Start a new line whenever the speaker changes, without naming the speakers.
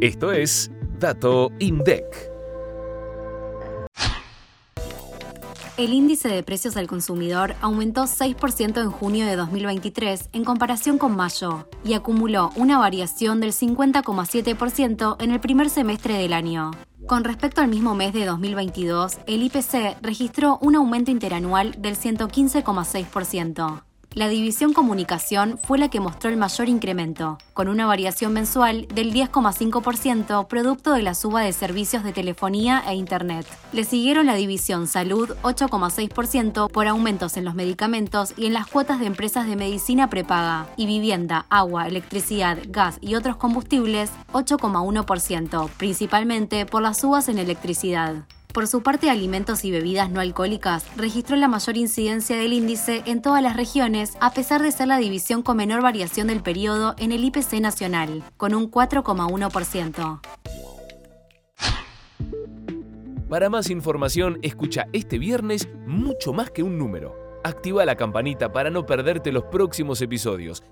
Esto es Dato INDEC.
El índice de precios al consumidor aumentó 6% en junio de 2023 en comparación con mayo y acumuló una variación del 50,7% en el primer semestre del año. Con respecto al mismo mes de 2022, el IPC registró un aumento interanual del 115,6%. La división comunicación fue la que mostró el mayor incremento, con una variación mensual del 10,5% producto de la suba de servicios de telefonía e Internet. Le siguieron la división salud 8,6% por aumentos en los medicamentos y en las cuotas de empresas de medicina prepaga, y vivienda, agua, electricidad, gas y otros combustibles 8,1%, principalmente por las subas en electricidad. Por su parte, alimentos y bebidas no alcohólicas registró la mayor incidencia del índice en todas las regiones, a pesar de ser la división con menor variación del periodo en el IPC nacional, con un 4,1%.
Para más información, escucha este viernes mucho más que un número. Activa la campanita para no perderte los próximos episodios